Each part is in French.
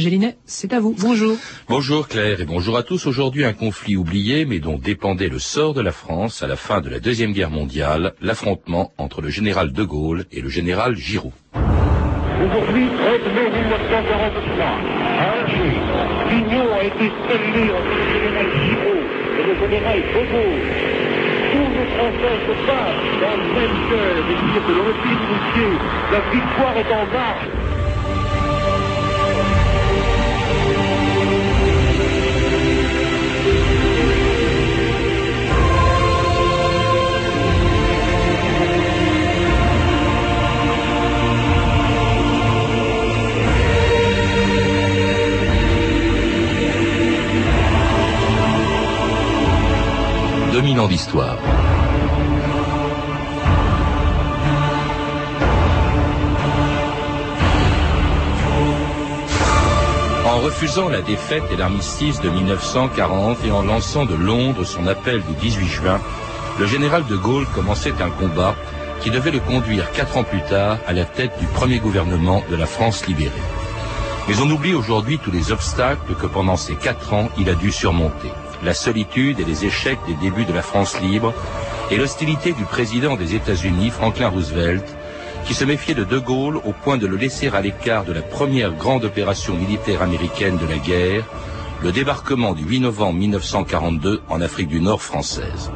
Gélinet, c'est à vous. Bonjour. Bonjour Claire et bonjour à tous. Aujourd'hui, un conflit oublié mais dont dépendait le sort de la France à la fin de la Deuxième Guerre mondiale, l'affrontement entre le général de Gaulle et le général Giraud. Aujourd'hui, 13 mai 1943, à Alger, l'union a été scellée entre le général Giraud et le général de Gaulle. Tous les Français se battent dans le même cœur et dire que repli initié, la victoire est en marche. D'histoire. En refusant la défaite et l'armistice de 1940 et en lançant de Londres son appel du 18 juin, le général de Gaulle commençait un combat qui devait le conduire quatre ans plus tard à la tête du premier gouvernement de la France libérée. Mais on oublie aujourd'hui tous les obstacles que pendant ces quatre ans il a dû surmonter. La solitude et les échecs des débuts de la France libre et l'hostilité du président des États-Unis, Franklin Roosevelt, qui se méfiait de De Gaulle au point de le laisser à l'écart de la première grande opération militaire américaine de la guerre, le débarquement du 8 novembre 1942 en Afrique du Nord française.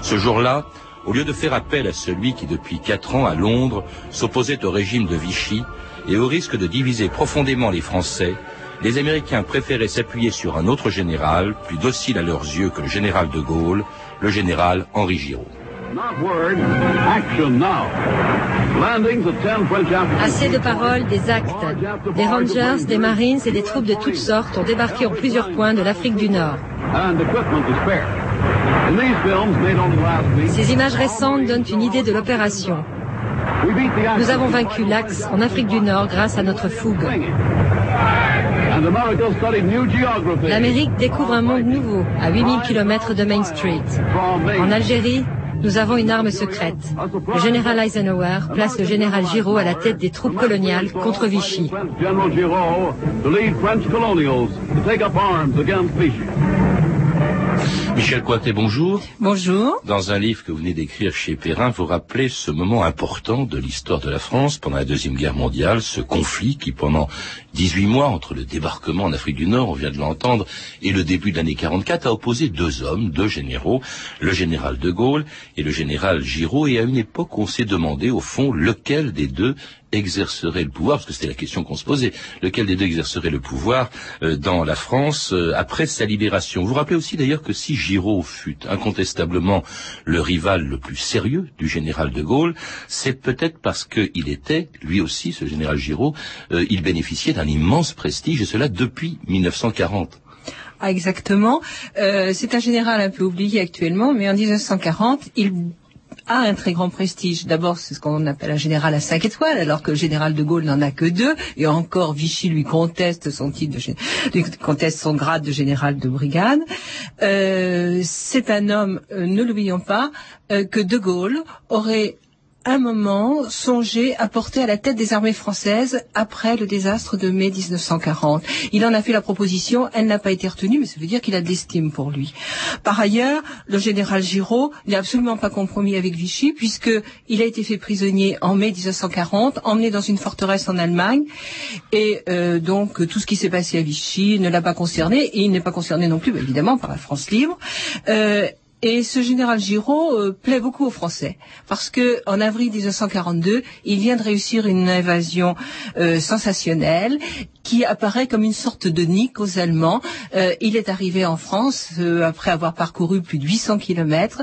Ce jour-là, au lieu de faire appel à celui qui depuis quatre ans à Londres s'opposait au régime de Vichy et au risque de diviser profondément les Français, les Américains préféraient s'appuyer sur un autre général, plus docile à leurs yeux que le général de Gaulle, le général Henri Giraud. Assez de paroles, des actes. Des Rangers, des Marines et des troupes de toutes sortes ont débarqué en plusieurs points de l'Afrique du Nord. Ces images récentes donnent une idée de l'opération. Nous avons vaincu l'Axe en Afrique du Nord grâce à notre fougue. L'Amérique découvre un monde nouveau à 8000 km de Main Street. En Algérie, nous avons une arme secrète. Le général Eisenhower place le général Giraud à la tête des troupes coloniales contre Vichy. Michel Cointet, bonjour. Bonjour. Dans un livre que vous venez d'écrire chez Perrin, vous rappelez ce moment important de l'histoire de la France pendant la Deuxième Guerre mondiale, ce conflit qui pendant 18 mois entre le débarquement en Afrique du Nord, on vient de l'entendre, et le début de l'année 44 a opposé deux hommes, deux généraux, le général de Gaulle et le général Giraud, et à une époque on s'est demandé au fond lequel des deux exercerait le pouvoir, parce que c'était la question qu'on se posait, lequel des deux exercerait le pouvoir euh, dans la France euh, après sa libération. Vous vous rappelez aussi d'ailleurs que si Giraud fut incontestablement le rival le plus sérieux du général de Gaulle, c'est peut-être parce qu'il était, lui aussi, ce général Giraud, euh, il bénéficiait d'un immense prestige, et cela depuis 1940. Ah, exactement. Euh, c'est un général un peu oublié actuellement, mais en 1940, il a un très grand prestige. D'abord, c'est ce qu'on appelle un général à cinq étoiles, alors que le général de Gaulle n'en a que deux, et encore Vichy lui conteste son titre de lui conteste son grade de général de brigade. Euh, c'est un homme, euh, ne l'oublions pas, euh, que de Gaulle aurait un moment songé à porter à la tête des armées françaises après le désastre de mai 1940. Il en a fait la proposition, elle n'a pas été retenue, mais ça veut dire qu'il a de l'estime pour lui. Par ailleurs, le général Giraud n'est absolument pas compromis avec Vichy, puisque il a été fait prisonnier en mai 1940, emmené dans une forteresse en Allemagne, et euh, donc tout ce qui s'est passé à Vichy ne l'a pas concerné, et il n'est pas concerné non plus, évidemment, par la France libre. Euh, et ce général Giraud euh, plaît beaucoup aux Français parce que en avril 1942, il vient de réussir une invasion euh, sensationnelle qui apparaît comme une sorte de nique aux Allemands. Euh, il est arrivé en France euh, après avoir parcouru plus de 800 kilomètres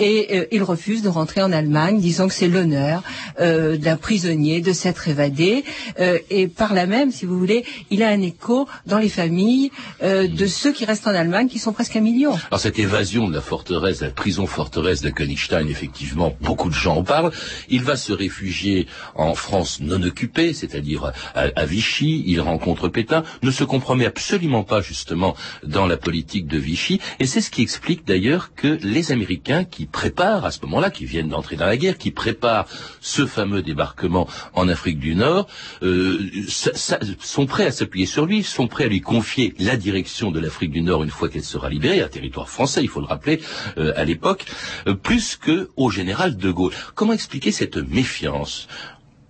et euh, il refuse de rentrer en Allemagne, disant que c'est l'honneur euh, d'un prisonnier de s'être évadé. Euh, et par là même, si vous voulez, il a un écho dans les familles euh, de ceux qui restent en Allemagne, qui sont presque un million. Alors cette évasion de la forteresse, de la prison forteresse de Königstein, effectivement, beaucoup de gens en parlent. Il va se réfugier en France non occupée, c'est-à-dire à, à Vichy. Il rencontre contre Pétain, ne se compromet absolument pas justement dans la politique de Vichy, et c'est ce qui explique d'ailleurs que les Américains qui préparent à ce moment-là, qui viennent d'entrer dans la guerre, qui préparent ce fameux débarquement en Afrique du Nord, euh, sont prêts à s'appuyer sur lui, sont prêts à lui confier la direction de l'Afrique du Nord une fois qu'elle sera libérée, un territoire français, il faut le rappeler, euh, à l'époque, euh, plus que au général de Gaulle. Comment expliquer cette méfiance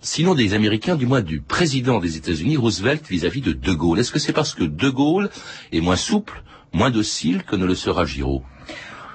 sinon des Américains, du moins du président des États-Unis, Roosevelt, vis-à-vis de De Gaulle. Est-ce que c'est parce que De Gaulle est moins souple, moins docile que ne le sera Giraud?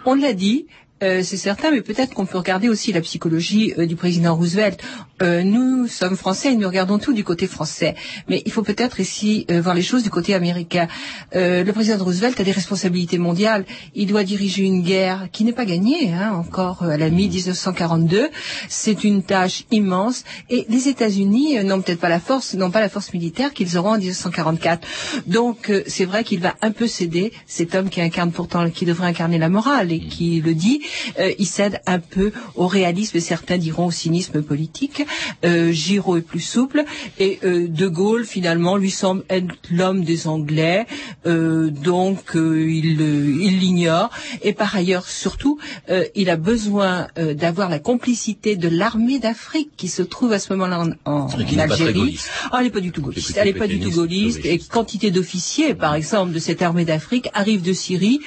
On l'a dit, euh, c'est certain, mais peut-être qu'on peut regarder aussi la psychologie euh, du président Roosevelt. Euh, nous sommes français et nous regardons tout du côté français. Mais il faut peut-être ici voir les choses du côté américain. le président Roosevelt a des responsabilités mondiales. Il doit diriger une guerre qui n'est pas gagnée, hein, encore à la mi-1942. C'est une tâche immense. Et les États-Unis n'ont peut-être pas la force, n'ont pas la force militaire qu'ils auront en 1944. Donc c'est vrai qu'il va un peu céder, cet homme qui incarne pourtant, qui devrait incarner la morale et qui le dit, euh, il cède un peu au réalisme, et certains diront au cynisme politique. Euh, Giraud est plus souple, et euh, De Gaulle, finalement, lui semble être l'homme des Anglais, donc il l'ignore. Et par ailleurs, surtout, il a besoin d'avoir la complicité de l'armée d'Afrique qui se trouve à ce moment-là en, en Algérie. Ah, elle n'est pas du tout gaulliste. Elle n'est pas du tout gaulliste. Et quantité d'officiers, par exemple, de cette armée d'Afrique arrivent de Syrie,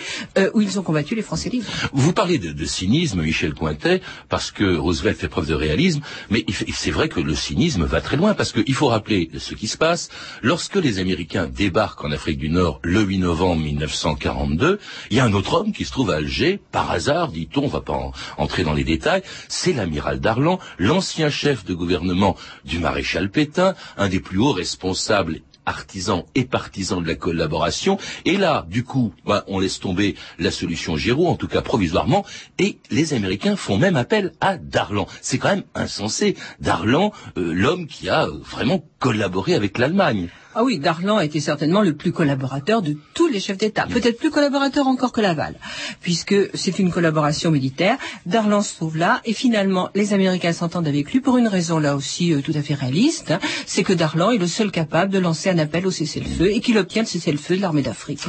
où ils ont combattu les Français libres. Vous parlez de, de cynisme, Michel Cointet, parce que Roosevelt fait preuve de réalisme, mais c'est vrai que le cynisme va très loin, parce qu'il faut rappeler ce qui se passe. Lorsque les Américains débarquent en Afrique du Nord le 8 novembre 1942, il y a un autre homme qui se trouve à Alger, par hasard, dit-on, on va pas entrer dans les détails, c'est l'amiral Darlan, l'ancien chef de gouvernement du maréchal Pétain, un des plus hauts responsables artisans et partisans de la collaboration. Et là, du coup, bah, on laisse tomber la solution Giraud, en tout cas provisoirement, et les Américains font même appel à Darlan. C'est quand même insensé. Darlan, euh, l'homme qui a vraiment collaboré avec l'Allemagne. Ah oui, Darlan été certainement le plus collaborateur de tous les chefs d'État. Peut-être plus collaborateur encore que Laval, puisque c'est une collaboration militaire. Darlan se trouve là, et finalement, les Américains s'entendent avec lui pour une raison là aussi euh, tout à fait réaliste. Hein. c'est que Darlan est le seul capable de lancer un appel au cessez-le-feu et qu'il obtient le cessez-le-feu de l'armée d'Afrique.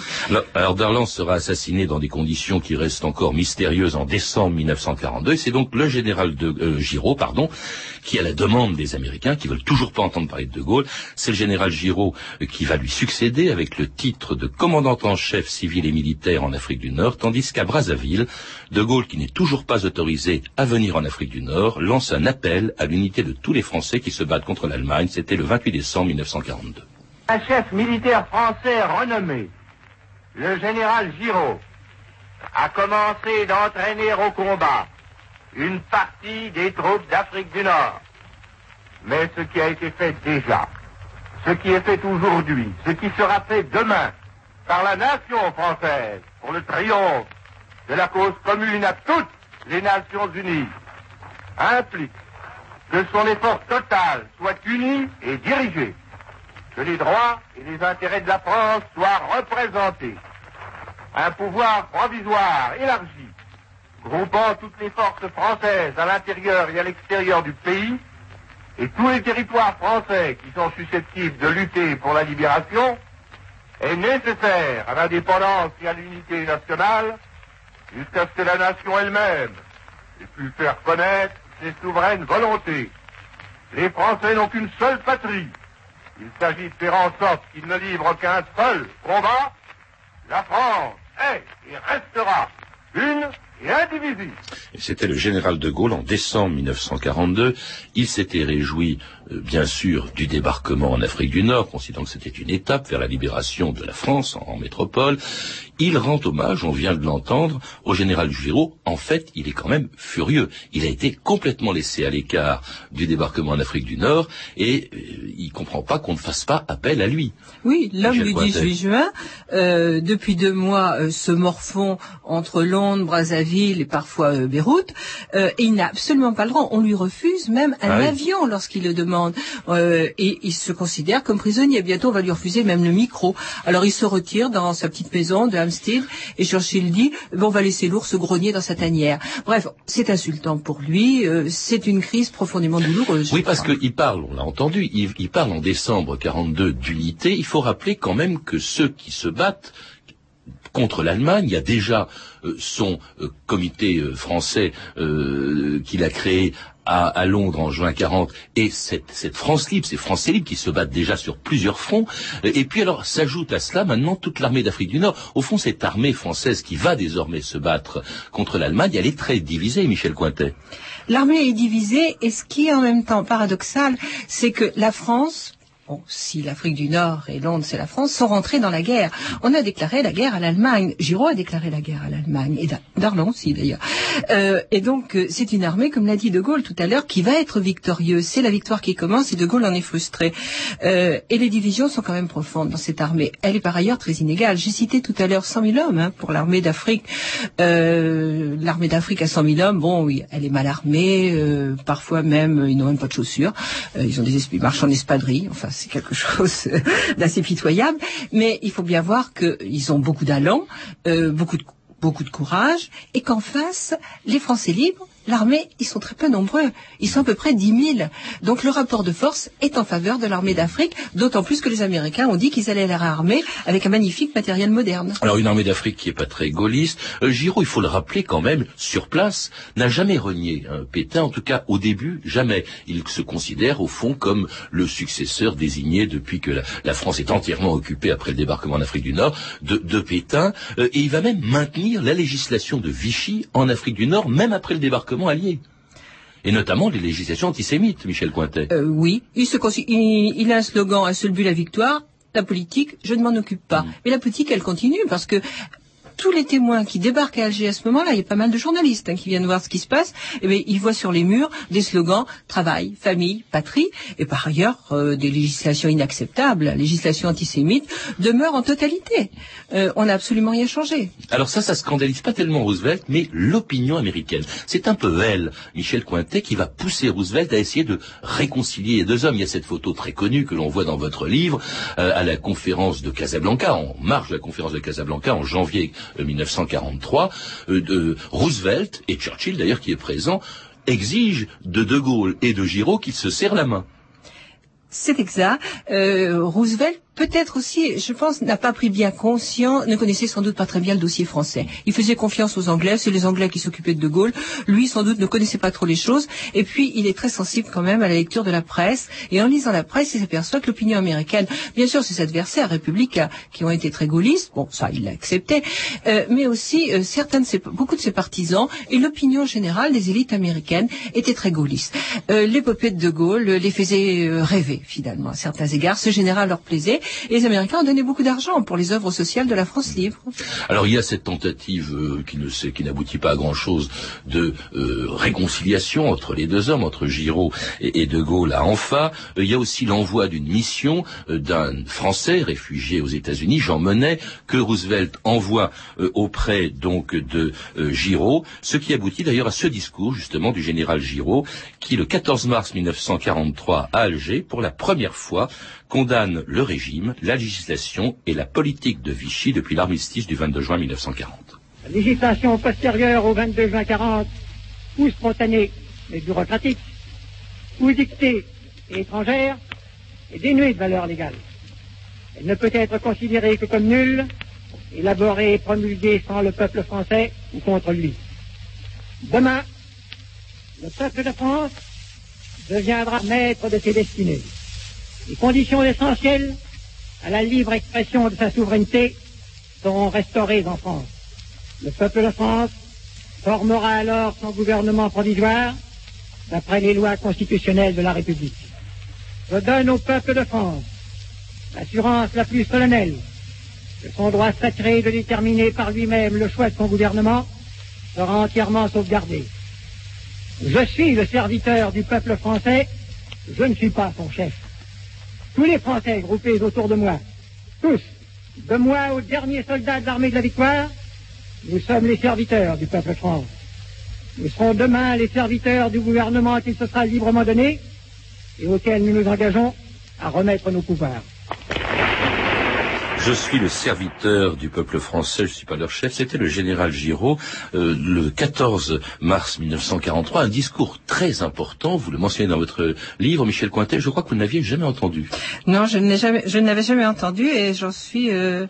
Alors, Darlan sera assassiné dans des conditions qui restent encore mystérieuses en décembre 1942. Et c'est donc le général de euh, Giraud, pardon, qui, à la demande des Américains, qui veulent toujours pas entendre parler de De Gaulle, c'est le général Giraud qui va lui succéder avec le titre de commandant en chef civil et militaire en Afrique du Nord, tandis qu'à Brazzaville, De Gaulle, qui n'est toujours pas autorisé à venir en Afrique du Nord, lance un appel à l'unité de tous les Français qui se battent contre l'Allemagne. C'était le 28 décembre 1942. Un chef militaire français renommé, le général Giraud, a commencé d'entraîner au combat une partie des troupes d'Afrique du Nord. Mais ce qui a été fait déjà ce qui est fait aujourd'hui, ce qui sera fait demain par la nation française pour le triomphe de la cause commune à toutes les Nations Unies, implique que son effort total soit uni et dirigé, que les droits et les intérêts de la France soient représentés, un pouvoir provisoire élargi, groupant toutes les forces françaises à l'intérieur et à l'extérieur du pays, et tous les territoires français qui sont susceptibles de lutter pour la libération est nécessaire à l'indépendance et à l'unité nationale jusqu'à ce que la nation elle-même ait pu faire connaître ses souveraines volontés. Les Français n'ont qu'une seule patrie. Il s'agit de faire en sorte qu'ils ne livrent qu'un seul combat. La France est et restera une c'était le général de Gaulle en décembre 1942. Il s'était réjoui, euh, bien sûr, du débarquement en Afrique du Nord, considérant que c'était une étape vers la libération de la France en, métropole. Il rend hommage, on vient de l'entendre, au général Giraud. En fait, il est quand même furieux. Il a été complètement laissé à l'écart du débarquement en Afrique du Nord et euh, il comprend pas qu'on ne fasse pas appel à lui. Oui, l'homme du 18 juin, euh, depuis deux mois, se morfond entre Londres, Brazzaville et parfois Beyrouth, et il n'a absolument pas le droit. On lui refuse même un ah avion lorsqu'il le demande, et il se considère comme prisonnier. Bientôt, on va lui refuser même le micro. Alors il se retire dans sa petite maison de Et Churchill dit, bon, on va laisser l'ours grogner dans sa tanière. Bref, c'est insultant pour lui. c'est une crise profondément douloureuse. Oui, parce qu'il parle, on l'a entendu, il, il parle en décembre 42 d'unité. Il faut rappeler quand même que ceux qui se battent contre l'Allemagne. Il y a déjà euh, son euh, comité euh, français qu'il a créé à, Londres en juin 40 et cette, cette France libre, ces Français libres qui se battent déjà sur plusieurs fronts. Et puis alors s'ajoute à cela maintenant toute l'armée d'Afrique du Nord. Au fond, cette armée française qui va désormais se battre contre l'Allemagne, elle est très divisée, Michel Cointet. L'armée est divisée et ce qui est en même temps paradoxal, c'est que la France bon, si l'Afrique du Nord et Londres, c'est la France, sont rentrés dans la guerre. On a déclaré la guerre à l'Allemagne. Giraud a déclaré la guerre à l'Allemagne, et Darlan aussi d'ailleurs. Euh, et donc, euh, c'est une armée, comme l'a dit De Gaulle tout à l'heure, qui va être victorieuse. C'est la victoire qui commence, et De Gaulle en est frustré. Euh, et les divisions sont quand même profondes dans cette armée. Elle est par ailleurs très inégale. J'ai cité tout à l'heure 100 000 hommes hein, pour l'armée d'Afrique. L'armée d'Afrique à 100 000 hommes, bon, oui, elle est mal armée. Parfois même, ils n'ont même pas de chaussures. ils ont des esprits. Enfin, c'est quelque chose d'assez pitoyable. Mais il faut bien voir qu'ils ont beaucoup d'allant, euh, beaucoup de beaucoup de courage, et qu'en face, les Français libres l'armée, ils sont très peu nombreux. Ils sont à peu près 10 000. Donc le rapport de force est en faveur de l'armée d'Afrique, d'autant plus que les Américains ont dit qu'ils allaient la réarmer avec un magnifique matériel moderne. Alors une armée d'Afrique qui est pas très gaulliste. Euh, Giraud, il faut le rappeler quand même, sur place, n'a jamais renié hein, Pétain, en tout cas au début, jamais. Il se considère au fond comme le successeur désigné depuis que la, France est entièrement occupée après le débarquement en Afrique du Nord de, de Pétain. Euh, et il va même maintenir la législation de Vichy en Afrique du Nord, même après le débarquement alliés. Et notamment les législations antisémites, Michel Cointet. Euh, oui, il, se, il, a un slogan, un seul but, la victoire. La politique, je ne m'en occupe pas. Mm. Mais la politique, elle continue parce que tous les témoins qui débarquent à Alger à ce moment-là, il y a pas mal de journalistes hein, qui viennent voir ce qui se passe, et eh ils voient sur les murs des slogans travail, famille, patrie, et par ailleurs euh, des législations inacceptables, la législation antisémite demeure en totalité. Euh, on n'a absolument rien changé. Alors ça, ça scandalise pas tellement Roosevelt, mais l'opinion américaine. C'est un peu elle, Michel Cointet, qui va pousser Roosevelt à essayer de réconcilier les deux hommes. Il y a cette photo très connue que l'on voit dans votre livre euh, à la conférence de Casablanca, en marge de la conférence de Casablanca en janvier 1943, euh, de Roosevelt et Churchill d'ailleurs qui est présent exigent de De Gaulle et de Giraud qu'ils se serrent la main. C'est exact. Euh, Roosevelt peut-être aussi, je pense, n'a pas pris bien conscience, ne connaissait sans doute pas très bien le dossier français. Il faisait confiance aux Anglais, c'est les Anglais qui s'occupaient de De Gaulle. Lui, sans doute, ne connaissait pas trop les choses. Et puis, il est très sensible quand même à la lecture de la presse. Et en lisant la presse, il s'aperçoit que l'opinion américaine, bien sûr, ses adversaires républicains qui ont été très gaullistes, bon, ça, il l'a accepté, euh, mais aussi euh, certains de ses, beaucoup de ses partisans et l'opinion générale des élites américaines étaient très gaullistes. Euh, L'épopée de De Gaulle les faisait euh, rêver, finalement, à certains égards. Ce général leur plaisait. Et les Américains ont donné beaucoup d'argent pour les œuvres sociales de la France libre. Alors il y a cette tentative euh, qui n'aboutit pas à grand chose de euh, réconciliation entre les deux hommes, entre Giraud et, De Gaulle à Anfa. Euh, il y a aussi l'envoi d'une mission d'un Français réfugié aux États-Unis, Jean Monnet, que Roosevelt envoie auprès donc de Giraud, ce qui aboutit d'ailleurs à ce discours justement du général Giraud, qui le 14 mars 1943 à Alger, pour la première fois, condamne le régime, la législation et la politique de Vichy depuis l'armistice du 22 juin 1940. La législation postérieure au 22 juin 40, ou spontanée mais bureaucratique, ou dictée et étrangère, est dénuée de valeur légale. Elle ne peut être considérée que comme nulle, élaborée et promulguée sans le peuple français ou contre lui. Demain, le peuple de France deviendra maître de ses destinées. Les conditions essentielles à la libre expression de sa souveraineté seront restaurées en France. Le peuple de France formera alors son gouvernement provisoire d'après les lois constitutionnelles de la République. Je donne au peuple de France l'assurance la plus solennelle que son droit sacré de déterminer par lui-même le choix de son gouvernement sera entièrement sauvegardé. Je suis le serviteur du peuple français, je ne suis pas son chef tous les Français groupés autour de moi, tous, de moi aux derniers soldats de l'armée de la victoire, Nous sommes les serviteurs du peuple France. Nous serons demain les serviteurs du gouvernement qui se sera librement donné et auquel nous nous engageons à remettre nos pouvoirs. Je suis le serviteur du peuple français, je ne suis pas leur chef. C'était le général Giraud, euh, le 14 mars 1943, un discours très important. Vous le mentionnez dans votre livre, Michel Cointet. Je crois que vous n'aviez jamais entendu. Non, je n'ai jamais, n'avais jamais entendu et j'en suis euh,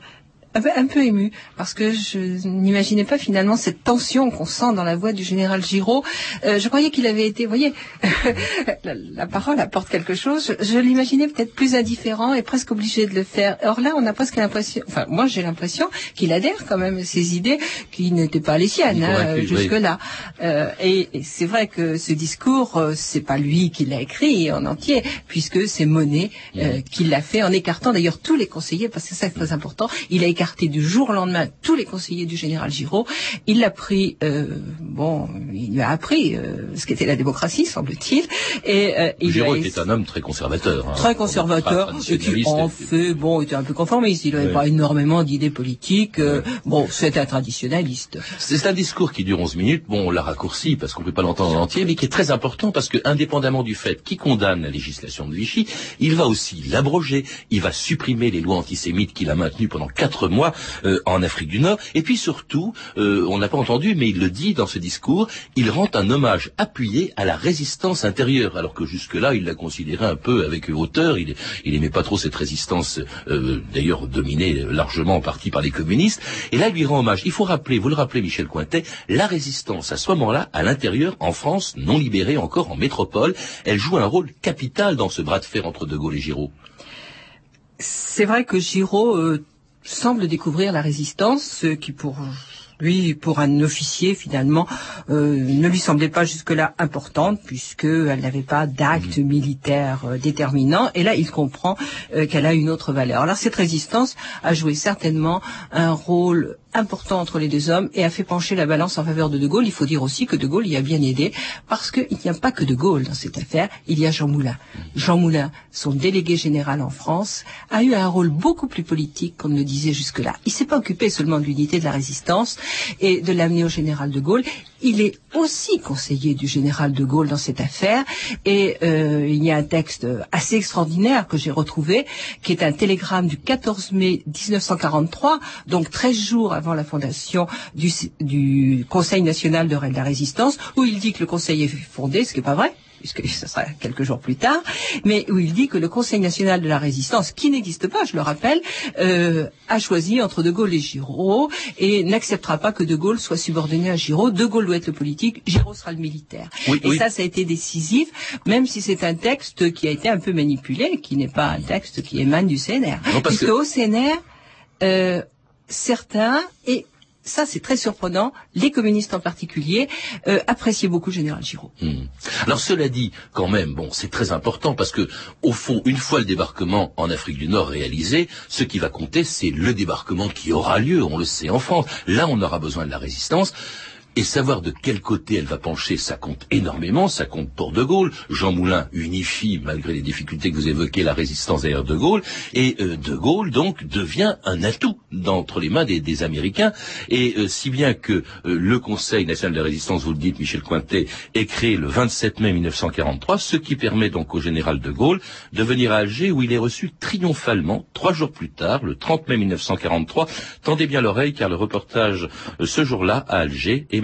un peu, ému parce que je n'imaginais pas finalement cette tension qu'on sent dans la voix du général Giraud. Euh, je croyais qu'il avait été, vous voyez, la, parole apporte quelque chose. Je, l'imaginais peut-être plus indifférent et presque obligé de le faire. Or là, on a presque l'impression, enfin moi j'ai l'impression qu'il adhère quand même à ses idées qui n'étaient pas les siennes hein, jusque-là. Euh, et, c'est vrai que ce discours, euh, c'est pas lui qui l'a écrit en entier, puisque c'est Monet euh, qui l'a fait en écartant d'ailleurs tous les conseillers, parce que c'est ça très important. Il a écarté du jour au lendemain tous les conseillers du général Giraud. Il l'a pris, euh, bon, il lui a appris euh, ce qu'était la démocratie, semble-t-il. Et euh, Giraud était un homme très conservateur. Hein. très conservateur, et qui en fait, bon, était un peu conformiste. Il n'avait pas énormément d'idées politiques. Euh, bon, c'était un traditionnaliste. C'est un discours qui dure 11 minutes. Bon, on l'a raccourci parce qu'on ne peut pas l'entendre en entier, mais qui est très important parce que, indépendamment du fait qu'il condamne la législation de Vichy, il va aussi l'abroger. Il va supprimer les lois antisémites qu'il a maintenues pendant quatre mois euh, en Afrique du Nord. Et puis surtout, euh, on n'a pas entendu, mais il le dit dans ce discours, il rend un hommage appuyé à la résistance intérieure, alors que jusque-là, il l'a considéré un peu avec hauteur. Il, il aimait pas trop cette résistance, euh, d'ailleurs dominée largement en partie par les communistes. Et là, il lui rend hommage. Il faut rappeler, vous le rappelez, Michel Cointet, la résistance à ce moment-là, à l'intérieur, en France, non libérée encore en métropole, elle joue un rôle capital dans ce bras de fer entre De Gaulle et Giraud. C'est vrai que Giraud semble découvrir la résistance, ce qui pour lui, pour un officier, finalement, euh, ne lui semblait pas jusque-là importante, puisqu'elle n'avait pas d'acte mhm. militaire euh, déterminant. Et là, il comprend euh, qu'elle a une autre valeur. Alors, cette résistance a joué certainement un rôle important entre les deux hommes et a fait pencher la balance en faveur de De Gaulle. Il faut dire aussi que De Gaulle y a bien aidé parce qu'il n'y a pas que De Gaulle dans cette affaire, il y a Jean Moulin. Jean Moulin, son délégué général en France, a eu un rôle beaucoup plus politique qu'on ne le disait jusque-là. Il s'est pas occupé seulement de l'unité de la résistance et de l'amener au général De Gaulle. Il est aussi conseiller du général de Gaulle dans cette affaire. Et euh, il y a un texte assez extraordinaire que j'ai retrouvé qui est un télégramme du 14 mai 1943, donc 13 jours avant la fondation du, du Conseil national de la résistance, où il dit que le Conseil est fondé, ce qui n'est pas vrai puisque ce sera quelques jours plus tard, mais où il dit que le Conseil national de la résistance, qui n'existe pas, je le rappelle, euh, a choisi entre De Gaulle et Giraud et n'acceptera pas que De Gaulle soit subordonné à Giraud. De Gaulle doit être le politique, Giraud sera le militaire. et ça, ça a été décisif, même si c'est un texte qui a été un peu manipulé, qui n'est pas un texte qui émane du CNR. puisque au CNR, euh, certains, et ça c'est très surprenant, les communistes en particulier, euh, appréciaient beaucoup général Giraud. Hmm. Alors cela dit, quand même, bon, c'est très important parce que, au fond, une fois le débarquement en Afrique du Nord réalisé, ce qui va compter, c'est le débarquement qui aura lieu, on le sait en France. Là, on aura besoin de la résistance. Et savoir de quel côté elle va pencher, ça compte énormément, ça compte pour De Gaulle. Jean Moulin unifie, malgré les difficultés que vous évoquez, la résistance derrière De Gaulle. Et euh, De Gaulle, donc, devient un atout d'entre les mains des, Américains. Et euh, si bien que euh, le Conseil national de résistance, vous le dites, Michel Cointet, est créé le 27 mai 1943, ce qui permet donc au général De Gaulle de venir à Alger, où il est reçu triomphalement, trois jours plus tard, le 30 mai 1943. Tendez bien l'oreille, car le reportage ce jour-là à Alger est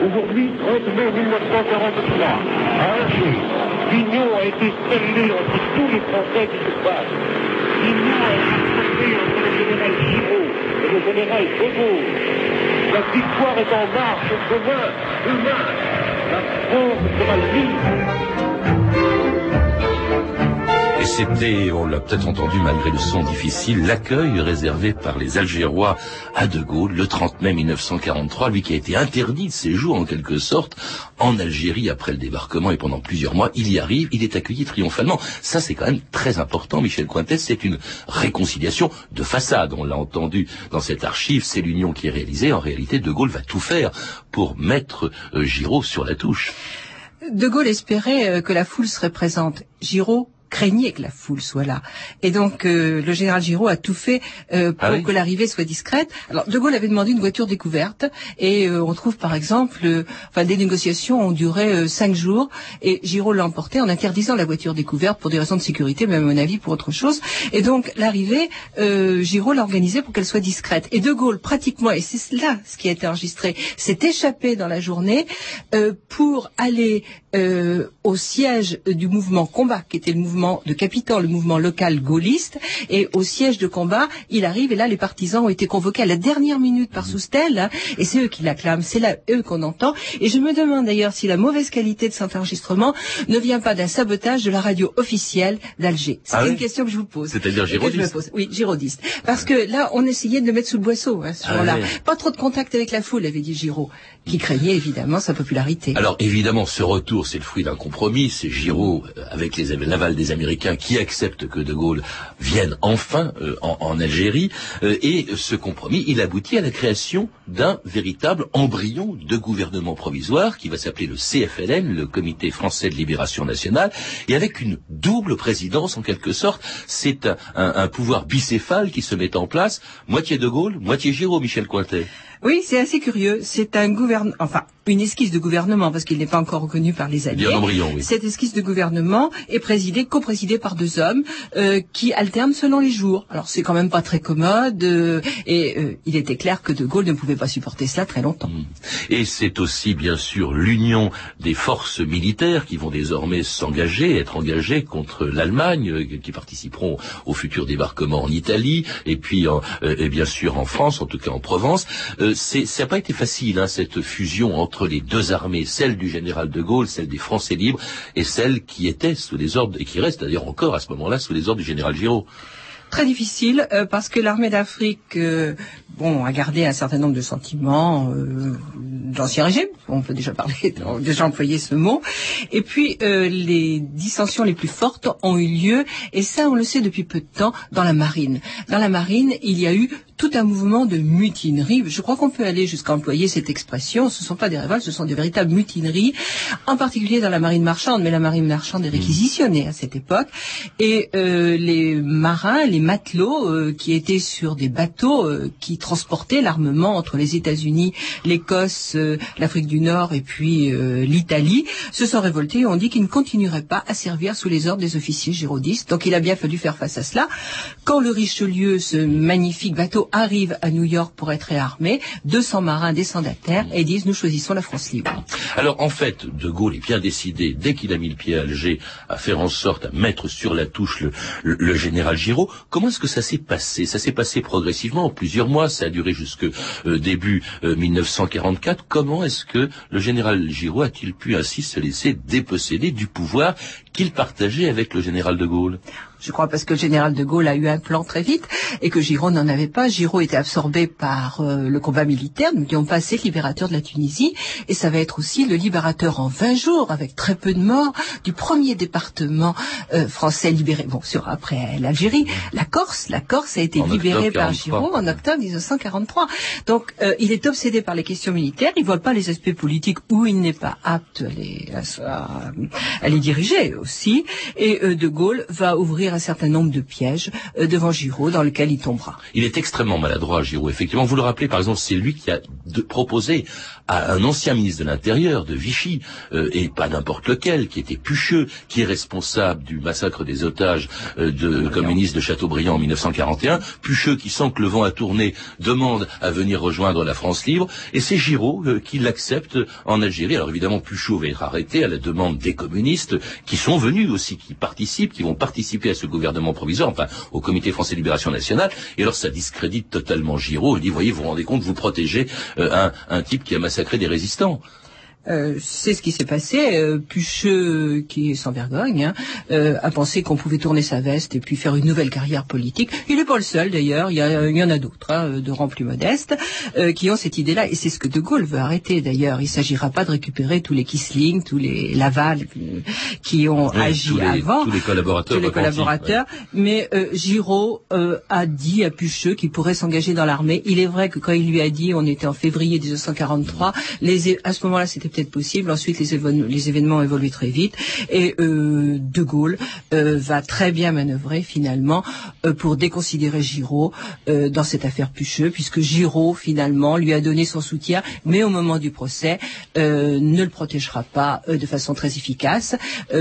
Aujourd'hui, 30 mai 1943, à Alger, l'union a été scellée entre tous les Français qui se battent. L'union a été scellée entre le général Giraud et le général Gaulle. La victoire est en marche demain, demain. La France sera libre. C'était, on l'a peut-être entendu malgré le son difficile, l'accueil réservé par les Algérois à De Gaulle le 30 mai 1943, lui qui a été interdit de séjour en quelque sorte en Algérie après le débarquement et pendant plusieurs mois, il y arrive, il est accueilli triomphalement. Ça c'est quand même très important, Michel Cointès, c'est une réconciliation de façade, on l'a entendu dans cette archive, c'est l'union qui est réalisée, en réalité De Gaulle va tout faire pour mettre euh, Giraud sur la touche. De Gaulle espérait euh, que la foule serait présente. Giraud craignait que la foule soit là. Et donc euh, le général Giraud a tout fait euh, pour Ah oui que l'arrivée soit discrète. Alors De Gaulle avait demandé une voiture découverte et euh, on trouve par exemple, enfin des négociations ont duré cinq jours et Giraud l'a emporté en interdisant la voiture découverte pour des raisons de sécurité, même à mon avis pour autre chose. Et donc l'arrivée, Giraud l'a organisée pour qu'elle soit discrète. Et De Gaulle pratiquement, et c'est là ce qui a été enregistré, s'est échappé dans la journée pour aller au siège du mouvement combat, qui était le mouvement de Capitan, le mouvement local gaulliste, et au siège de combat, il arrive, et là les partisans ont été convoqués à la dernière minute par Soustel, hein, et c'est eux qui l'acclament, c'est là eux qu'on entend, et je me demande d'ailleurs si la mauvaise qualité de cet enregistrement ne vient pas d'un sabotage de la radio officielle d'Alger. C'est Ah une oui question que je vous pose. C'est-à-dire girodiste. pose. Oui, girodiste. Parce que là, on essayait de le mettre sous le boisseau, hein, ce Ah jour-là. ouais. Pas trop de contact avec la foule, avait dit Giraud, qui craignait évidemment sa popularité. Alors évidemment, ce retour, c'est le fruit d'un compromis. C'est Giraud, euh, avec les, l'aval des Américains, qui accepte que De Gaulle vienne enfin euh, en, Algérie. Euh, et ce compromis, il aboutit à la création d'un véritable embryon de gouvernement provisoire qui va s'appeler le CFLN, le Comité français de libération nationale, et avec une double présidence en quelque sorte. C'est un, un- un pouvoir bicéphale qui se met en place, moitié De Gaulle, moitié Giraud, Michel Cointet. Oui, c'est assez curieux. C'est un gouvernement, enfin, une esquisse de gouvernement, parce qu'il n'est pas encore reconnu par les alliés. Bien embryon, oui. Cette esquisse de gouvernement est présidée, coprésidée par deux hommes euh, qui alternent selon les jours. Alors c'est quand même pas très commode, euh, et euh, il était clair que De Gaulle ne pouvait pas supporter cela très longtemps. Et c'est aussi bien sûr l'union des forces militaires qui vont désormais s'engager, être engagées contre l'Allemagne, qui participeront au futur débarquement en Italie, et puis en- euh, et bien sûr en France, en tout cas en Provence. Euh, ça n'a pas été facile, hein, cette fusion entre les deux armées, celle du général de Gaulle, celle des Français libres, et celle qui était sous les ordres, et qui reste d'ailleurs encore à ce moment-là sous les ordres du général Giraud. Très difficile euh, parce que l'armée d'Afrique, euh, bon, a gardé un certain nombre de sentiments euh, d'ancien régime. On peut déjà parler, déjà employer ce mot. Et puis les dissensions les plus fortes ont eu lieu, et ça on le sait depuis peu de temps, dans la marine. Dans la marine, il y a eu tout un mouvement de mutinerie. Je crois qu'on peut aller jusqu'à employer cette expression. Ce ne sont pas des révoltes, ce sont des véritables mutineries, en particulier dans la marine marchande. Mais la marine marchande est réquisitionnée à cette époque. Et euh, les marins, les matelots euh, qui étaient sur des bateaux euh, qui transportaient l'armement entre les États-Unis, l'Écosse, l'Afrique du Nord et puis l'Italie, se sont révoltés et ont dit qu'ils ne continueraient pas à servir sous les ordres des officiers girodistes. Donc il a bien fallu faire face à cela. Quand le Richelieu, ce magnifique bateau, arrive à New York pour être réarmé, 200 marins descendent à terre et disent nous choisissons la France libre. Alors en fait, De Gaulle est bien décidé, dès qu'il a mis le pied à Alger, à faire en sorte, à mettre sur la touche le général Giraud. Comment est-ce que ça s'est passé? Ça s'est passé progressivement, en plusieurs mois, ça a duré jusque euh, début euh, 1944. Comment est-ce que le général Giraud a-t-il pu ainsi se laisser déposséder du pouvoir qu'il partageait avec le général De Gaulle Je crois parce que le général de Gaulle a eu un plan très vite et que Giraud n'en avait pas. Giraud était absorbé par euh, le combat militaire. Nous n'étions pas assez le libérateur de la Tunisie. Et ça va être aussi le libérateur en 20 jours, avec très peu de morts, du premier département euh, français libéré. Bon, sur après l'Algérie, la Corse. La Corse a été En libérée par 43. Giraud en octobre 1943. Donc, euh, il est obsédé par les questions militaires. Il voit pas les aspects politiques où il n'est pas apte à les, à, à- à les diriger aussi. Et euh, De Gaulle va ouvrir un certain nombre de pièges euh, devant Giraud dans lequel il tombera. Il est extrêmement maladroit, Giraud. Effectivement, vous le rappelez, par exemple, c'est lui qui a de- proposé à un ancien ministre de l'Intérieur de Vichy, euh, et pas n'importe lequel, qui était Pucheux, qui est responsable du massacre des otages de communistes de Châteaubriand en 1941. Pucheux, qui sent que le vent a tourné, demande à venir rejoindre la France libre, et c'est Giraud qui l'accepte en Algérie. Alors évidemment, Pucheux va être arrêté à la demande des communistes, qui sont venus aussi, qui participent, qui vont participer à ce gouvernement provisoire, enfin au Comité français de libération nationale. Et alors ça discrédite totalement Giraud. Il dit, voyez, vous vous rendez compte, vous protégez euh, un, un type qui a massacré des résistants. Euh, c'est ce qui s'est passé. Euh, Pucheux, qui est sans vergogne, hein, euh, a pensé qu'on pouvait tourner sa veste et puis faire une nouvelle carrière politique. Il n'est pas le seul d'ailleurs, il y, en a d'autres, hein, de rang plus modestes, qui ont cette idée-là. Et c'est ce que De Gaulle veut arrêter d'ailleurs. Il ne s'agira pas de récupérer tous les Kissling, tous les Laval qui ont agi avant. Tous les collaborateurs. Tous les collaborateurs. Mais Giraud a dit à Pucheux qu'il pourrait s'engager dans l'armée. Il est vrai que quand il lui a dit, on était en février 1943, les, à ce moment-là c'était possible. Ensuite, les, événements évolué très vite et euh, De Gaulle euh, va très bien manœuvrer finalement euh, pour déconsidérer Giraud dans cette affaire Pucheux, puisque Giraud finalement lui a donné son soutien, mais au moment du procès ne le protégera pas de façon très efficace.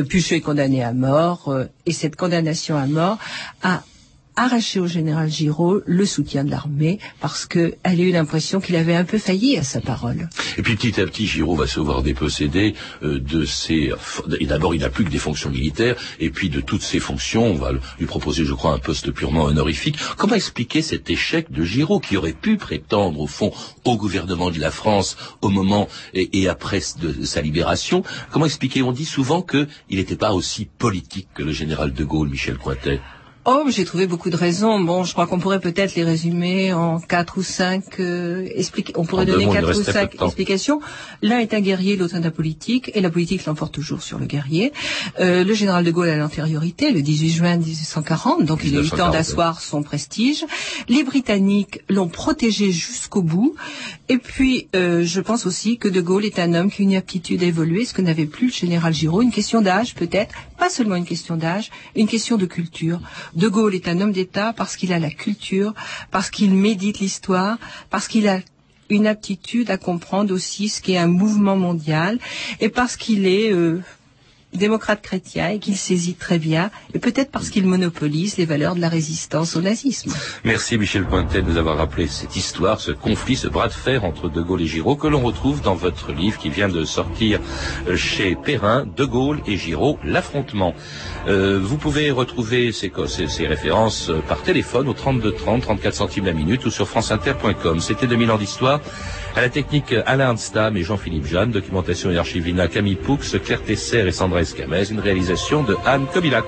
Pucheux est condamné à mort et cette condamnation à mort a arraché au général Giraud le soutien de l'armée parce qu'elle a eu l'impression qu'il avait un peu failli à sa parole. Et puis petit à petit, Giraud va se voir dépossédé euh, de ses... Et d'abord, il n'a plus que des fonctions militaires, et puis de toutes ses fonctions, on va lui proposer, je crois, un poste purement honorifique. Comment expliquer cet échec de Giraud qui aurait pu prétendre, au fond, au gouvernement de la France au moment et, après sa libération? Comment expliquer? On dit souvent qu'il n'était pas aussi politique que le général de Gaulle, Michel Cointet. Oh, j'ai trouvé beaucoup de raisons. Bon, je crois qu'on pourrait peut-être les résumer en quatre ou cinq euh, On pourrait donner quatre ou cinq explications. L'un est un guerrier, l'autre un politique, et la politique l'emporte toujours sur le guerrier. Euh, le général de Gaulle a l'antériorité, le 18 juin 1840, donc il a eu le temps d'asseoir son prestige. Les Britanniques l'ont protégé jusqu'au bout. Et puis, euh, je pense aussi que de Gaulle est un homme qui a une aptitude à évoluer, ce que n'avait plus le général Giraud. Une question d'âge, peut-être, pas seulement une question d'âge, une question de culture. De Gaulle est un homme d'État parce qu'il a la culture, parce qu'il médite l'histoire, parce qu'il a une aptitude à comprendre aussi ce qu'est un mouvement mondial et parce qu'il est euh, démocrate chrétien et qu'il saisit très bien, et peut-être parce qu'il monopolise les valeurs de la résistance au nazisme. Merci Michel Pointet de nous avoir rappelé cette histoire, ce conflit, ce bras de fer entre De Gaulle et Giraud que l'on retrouve dans votre livre qui vient de sortir chez Perrin, De Gaulle et Giraud, l'affrontement. Euh, vous pouvez retrouver ces, ces, références par téléphone au 32 30, 34 centimes la minute ou sur franceinter.com. C'était 2000 ans d'histoire. À la technique Alain Stam et Jean-Philippe Jeanne, documentation et archivina Camille Poux, Claire Tesser et Sandra Escamez, une réalisation de Anne Kobilac.